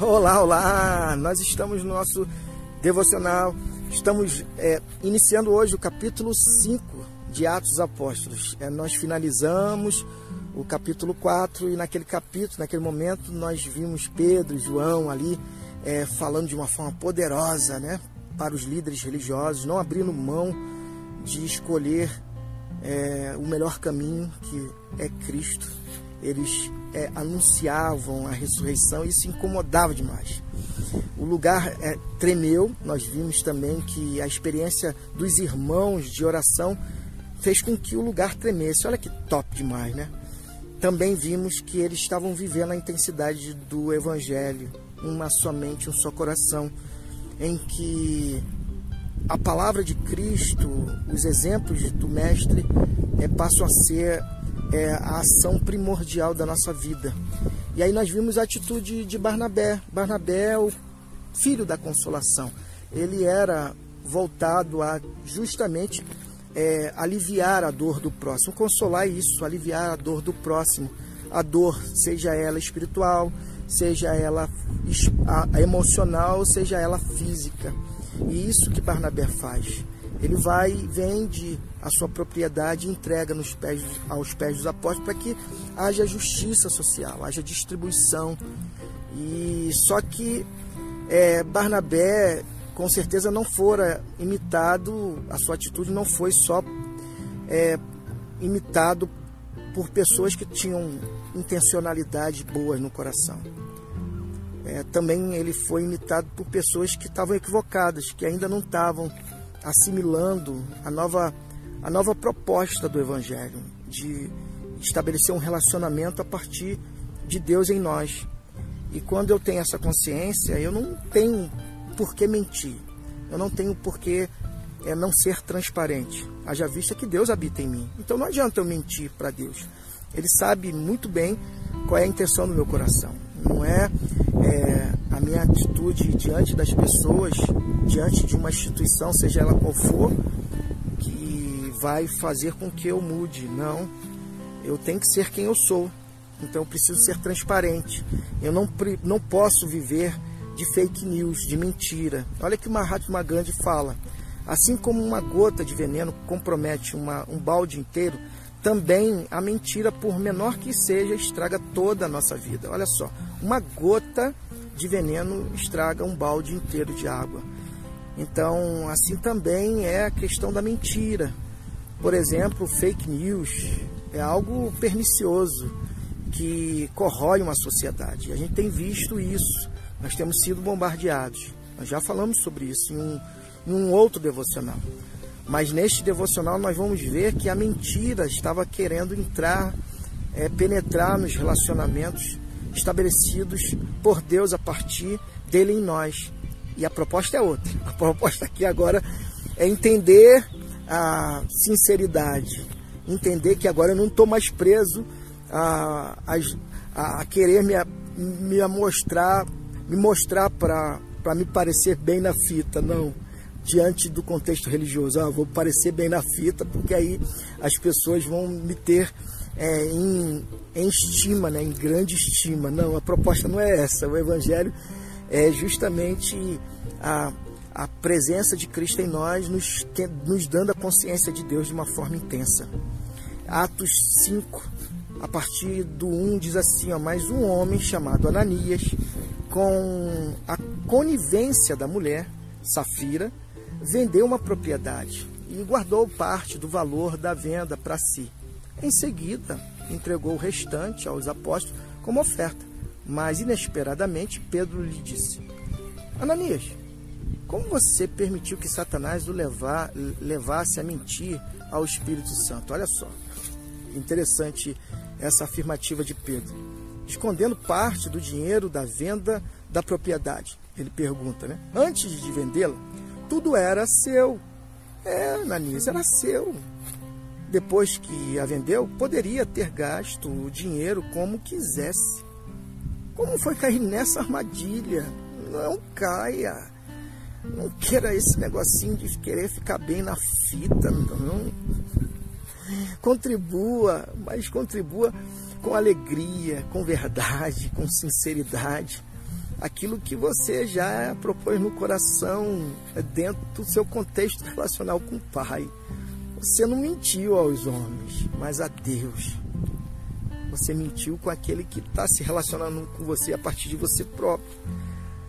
Olá, olá! Nós estamos no nosso devocional, estamos é, iniciando hoje o capítulo 5 de Atos dos Apóstolos. É, nós finalizamos o capítulo 4 e naquele capítulo, naquele momento, nós vimos Pedro e João ali é, falando de uma forma poderosa né, para os líderes religiosos, não abrindo mão de escolher é, o melhor caminho que é Cristo. Eles é, anunciavam a ressurreição e isso incomodava demais. O lugar é, tremeu, nós vimos também que a experiência dos irmãos de oração fez com que o lugar tremesse. Olha que top demais, né? Também vimos que eles estavam vivendo a intensidade do Evangelho, uma somente, um só coração, em que a palavra de Cristo, os exemplos do Mestre, é, passam a ser é, a ação primordial da nossa vida. E aí nós vimos a atitude de Barnabé. Barnabé é o filho da consolação. Ele era voltado a justamente é, aliviar a dor do próximo, consolar isso, aliviar a dor do próximo. A dor, seja ela espiritual, seja ela emocional, seja ela física. E isso que Barnabé faz. Ele vai, vende a sua propriedade e entrega nos pés, aos pés dos apóstolos para que haja justiça social, haja distribuição. E só que é, Barnabé com certeza não fora imitado, a sua atitude não foi só é, imitado por pessoas que tinham intencionalidade boas no coração. É, também ele foi imitado por pessoas que estavam equivocadas, que ainda não estavam assimilando a nova, a nova proposta do Evangelho, de estabelecer um relacionamento a partir de Deus em nós. E quando eu tenho essa consciência, eu não tenho por que mentir, eu não tenho por que é, não ser transparente. Haja vista que Deus habita em mim. Então não adianta eu mentir para Deus. Ele sabe muito bem qual é a intenção do meu coração. Não é, é a minha atitude diante das pessoas, uma instituição, seja ela qual for, que vai fazer com que eu mude. Não. Eu tenho que ser quem eu sou. Então eu preciso ser transparente. Eu não, não posso viver de fake news, de mentira. Olha que Mahatma Gandhi fala. Assim como uma gota de veneno compromete uma, um balde inteiro, também a mentira, por menor que seja, estraga toda a nossa vida. Olha só, uma gota de veneno estraga um balde inteiro de água. Então, assim também é a questão da mentira. Por exemplo, fake news é algo pernicioso que corrói uma sociedade. A gente tem visto isso. Nós temos sido bombardeados. Nós já falamos sobre isso em um, em um outro devocional. Mas neste devocional nós vamos ver que a mentira estava querendo entrar, é, penetrar nos relacionamentos estabelecidos por Deus a partir dele em nós. E a proposta é outra. A proposta aqui agora é entender a sinceridade, entender que agora eu não estou mais preso a, a, a querer me, me mostrar, me mostrar para me parecer bem na fita, não diante do contexto religioso. Ah, vou parecer bem na fita, porque aí as pessoas vão me ter é, em, em estima, né, em grande estima. Não, a proposta não é essa. O Evangelho é justamente a, a presença de Cristo em nós, nos, nos dando a consciência de Deus de uma forma intensa. Atos 5, a partir do 1, diz assim: ó, Mas um homem chamado Ananias, com a conivência da mulher, Safira, vendeu uma propriedade e guardou parte do valor da venda para si. Em seguida, entregou o restante aos apóstolos como oferta. Mas, inesperadamente, Pedro lhe disse: Ananias, como você permitiu que Satanás o levar, levasse a mentir ao Espírito Santo? Olha só, interessante essa afirmativa de Pedro. Escondendo parte do dinheiro da venda da propriedade. Ele pergunta, né? Antes de vendê-la, tudo era seu. É, Ananias, era seu. Depois que a vendeu, poderia ter gasto o dinheiro como quisesse. Como foi cair nessa armadilha? Não caia. Não queira esse negocinho de querer ficar bem na fita, não. Contribua, mas contribua com alegria, com verdade, com sinceridade. aquilo que você já propôs no coração, é dentro do seu contexto relacional com o Pai. Você não mentiu aos homens, mas a Deus. Você mentiu com aquele que está se relacionando com você a partir de você próprio.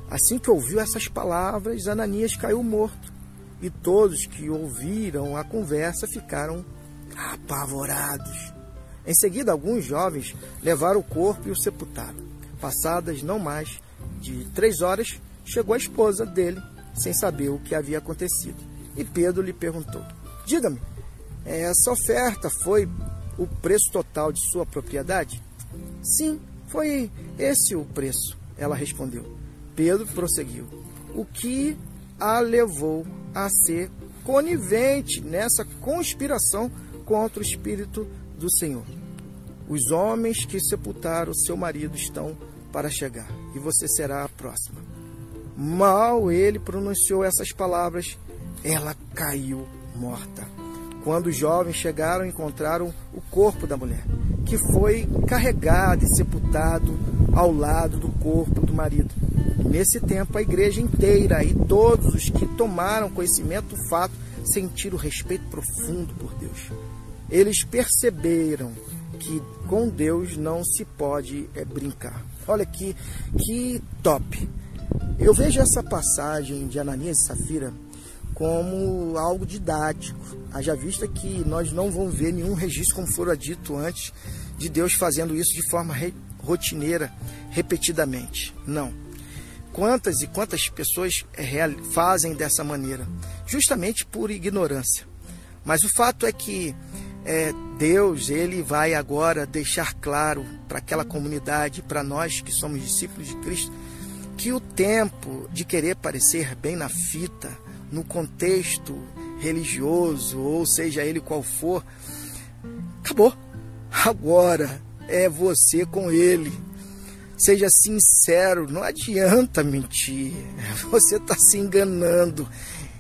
Assim que ouviu essas palavras, Ananias caiu morto. E todos que ouviram a conversa ficaram apavorados. Em seguida, alguns jovens levaram o corpo e o sepultaram. Passadas não mais de três horas, chegou a esposa dele, sem saber o que havia acontecido. E Pedro lhe perguntou: Diga-me, essa oferta foi o preço total de sua propriedade? Sim, foi esse o preço, ela respondeu. Pedro prosseguiu: O que a levou a ser conivente nessa conspiração contra o Espírito do Senhor? Os homens que sepultaram seu marido estão para chegar, e você será a próxima. Mal ele pronunciou essas palavras, ela caiu morta. Quando os jovens chegaram, encontraram o corpo da mulher, que foi carregado e sepultado ao lado do corpo do marido. Nesse tempo, a igreja inteira e todos os que tomaram conhecimento do fato sentiram respeito profundo por Deus. Eles perceberam que com Deus não se pode é, brincar. Olha aqui, que top! Eu vejo essa passagem de Ananias e Safira como algo didático. Haja vista que nós não vamos ver nenhum registro, como fora dito antes, de Deus fazendo isso de forma re rotineira, repetidamente. Não. Quantas e quantas pessoas é, fazem dessa maneira? Justamente por ignorância. Mas o fato é que é, Deus ele vai agora deixar claro para aquela comunidade, para nós que somos discípulos de Cristo, que o tempo de querer parecer bem na fita, no contexto religioso, ou seja ele qual for, acabou. Agora é você com ele. Seja sincero, não adianta mentir. Você está se enganando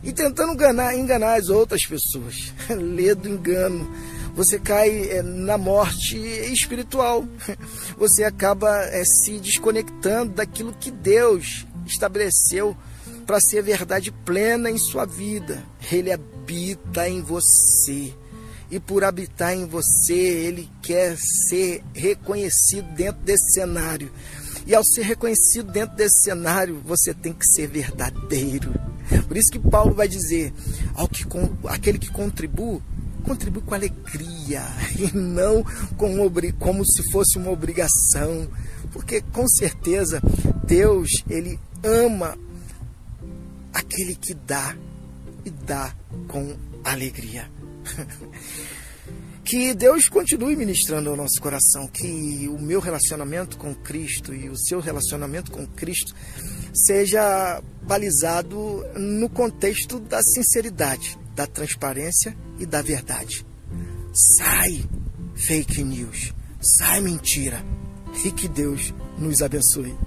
e tentando enganar, enganar as outras pessoas. Lê do engano. Você cai é, na morte espiritual. Você acaba é, se desconectando daquilo que Deus estabeleceu para ser verdade plena em sua vida. Ele habita em você. E por habitar em você, ele quer ser reconhecido dentro desse cenário. E ao ser reconhecido dentro desse cenário, você tem que ser verdadeiro. Por isso que Paulo vai dizer: ao que, aquele que contribui, contribui com alegria e não com, como se fosse uma obrigação. Porque com certeza Deus, ele ama aquele que dá e dá com alegria. Que Deus continue ministrando ao nosso coração, que o meu relacionamento com Cristo e o seu relacionamento com Cristo seja balizado no contexto da sinceridade, da transparência e da verdade. Sai fake news, sai mentira e que Deus nos abençoe.